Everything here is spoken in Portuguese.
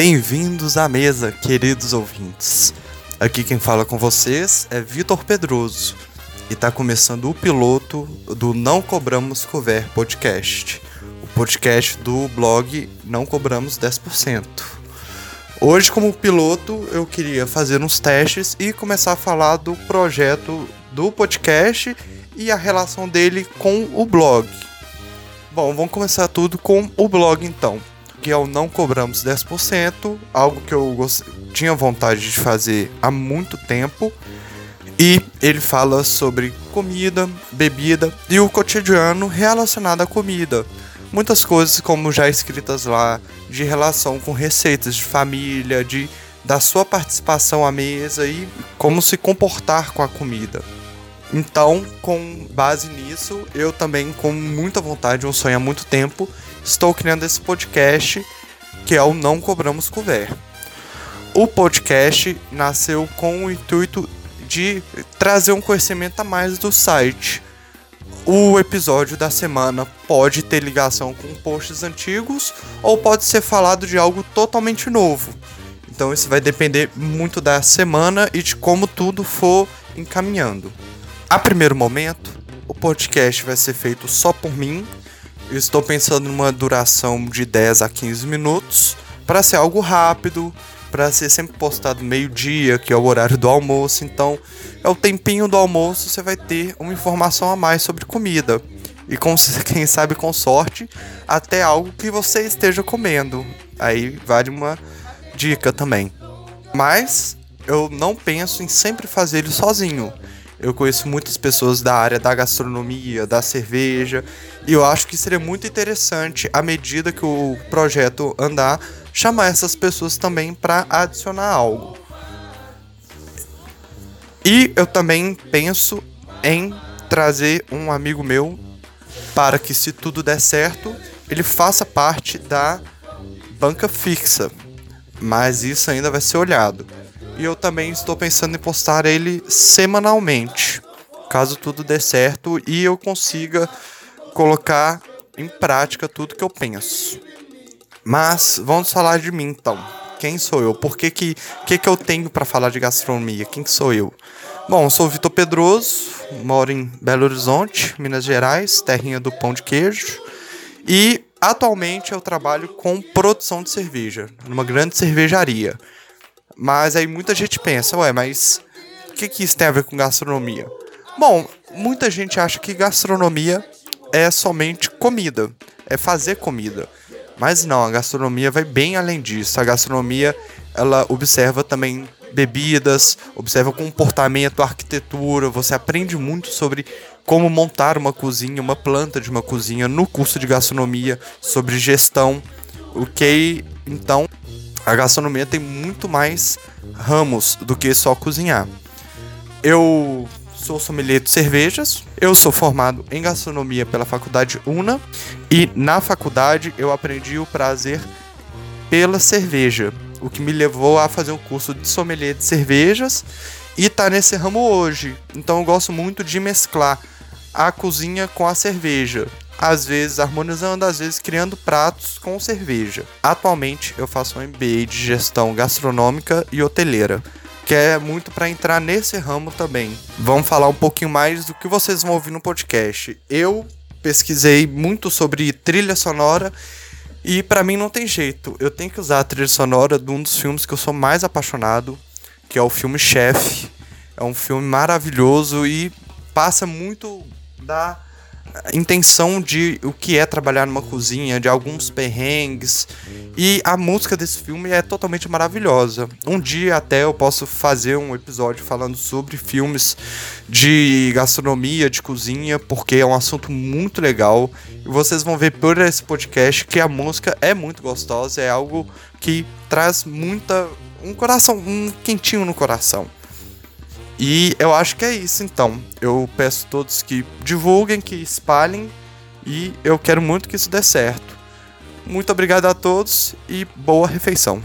Bem-vindos à mesa, queridos ouvintes. Aqui quem fala com vocês é Vitor Pedroso e está começando o piloto do Não Cobramos Cover podcast, o podcast do blog Não Cobramos 10%. Hoje, como piloto, eu queria fazer uns testes e começar a falar do projeto do podcast e a relação dele com o blog. Bom, vamos começar tudo com o blog então, que é o Não Cobramos 10%, algo que eu tinha vontade de fazer há muito tempo. E ele fala sobre comida, bebida e o cotidiano relacionado à comida. Muitas coisas, como já escritas lá, de relação com receitas de família, de da sua participação à mesa e como se comportar com a comida. Então, com base nisso, eu também, com muita vontade, um sonho há muito tempo, estou criando esse podcast que é o Não Cobramos Cover. O podcast nasceu com o intuito de trazer um conhecimento a mais do site. O episódio da semana pode ter ligação com posts antigos ou pode ser falado de algo totalmente novo. Então isso vai depender muito da semana e de como tudo for encaminhando. A primeiro momento, o podcast vai ser feito só por mim. Eu estou pensando numa duração de 10 a 15 minutos para ser algo rápido, para ser sempre postado meio-dia, que é o horário do almoço. Então, é o tempinho do almoço, você vai ter uma informação a mais sobre comida. E com, quem sabe com sorte, até algo que você esteja comendo. Aí vale uma dica também. Mas eu não penso em sempre fazer ele sozinho. Eu conheço muitas pessoas da área da gastronomia, da cerveja, e eu acho que seria muito interessante, à medida que o projeto andar, chamar essas pessoas também para adicionar algo. E eu também penso em trazer um amigo meu para que, se tudo der certo, ele faça parte da banca fixa. Mas isso ainda vai ser olhado. E eu também estou pensando em postar ele semanalmente, caso tudo dê certo e eu consiga colocar em prática tudo que eu penso. Mas vamos falar de mim então. Quem sou eu? Por que que, que, que eu tenho para falar de gastronomia? Quem sou eu? Bom, sou Vitor Pedroso, moro em Belo Horizonte, Minas Gerais, terrinha do pão de queijo. E atualmente eu trabalho com produção de cerveja, numa grande cervejaria. Mas aí muita gente pensa, ué, mas o que, que isso tem a ver com gastronomia? Bom, muita gente acha que gastronomia é somente comida, é fazer comida. Mas não, a gastronomia vai bem além disso. A gastronomia, ela observa também bebidas, observa comportamento, arquitetura, você aprende muito sobre como montar uma cozinha, uma planta de uma cozinha no curso de gastronomia, sobre gestão, o que então a gastronomia tem muito mais ramos do que só cozinhar. Eu sou sommelier de cervejas, eu sou formado em gastronomia pela faculdade UNA e na faculdade eu aprendi o prazer pela cerveja, o que me levou a fazer um curso de sommelier de cervejas e tá nesse ramo hoje. Então eu gosto muito de mesclar a cozinha com a cerveja às vezes harmonizando, às vezes criando pratos com cerveja. Atualmente eu faço um MBA de gestão gastronômica e hoteleira, que é muito para entrar nesse ramo também. Vamos falar um pouquinho mais do que vocês vão ouvir no podcast. Eu pesquisei muito sobre trilha sonora e para mim não tem jeito. Eu tenho que usar a trilha sonora de um dos filmes que eu sou mais apaixonado, que é o filme Chef. É um filme maravilhoso e passa muito da intenção de o que é trabalhar numa cozinha, de alguns perrengues. E a música desse filme é totalmente maravilhosa. Um dia até eu posso fazer um episódio falando sobre filmes de gastronomia, de cozinha, porque é um assunto muito legal. E vocês vão ver por esse podcast que a música é muito gostosa, é algo que traz muita um coração, um quentinho no coração. E eu acho que é isso então. Eu peço a todos que divulguem, que espalhem e eu quero muito que isso dê certo. Muito obrigado a todos e boa refeição.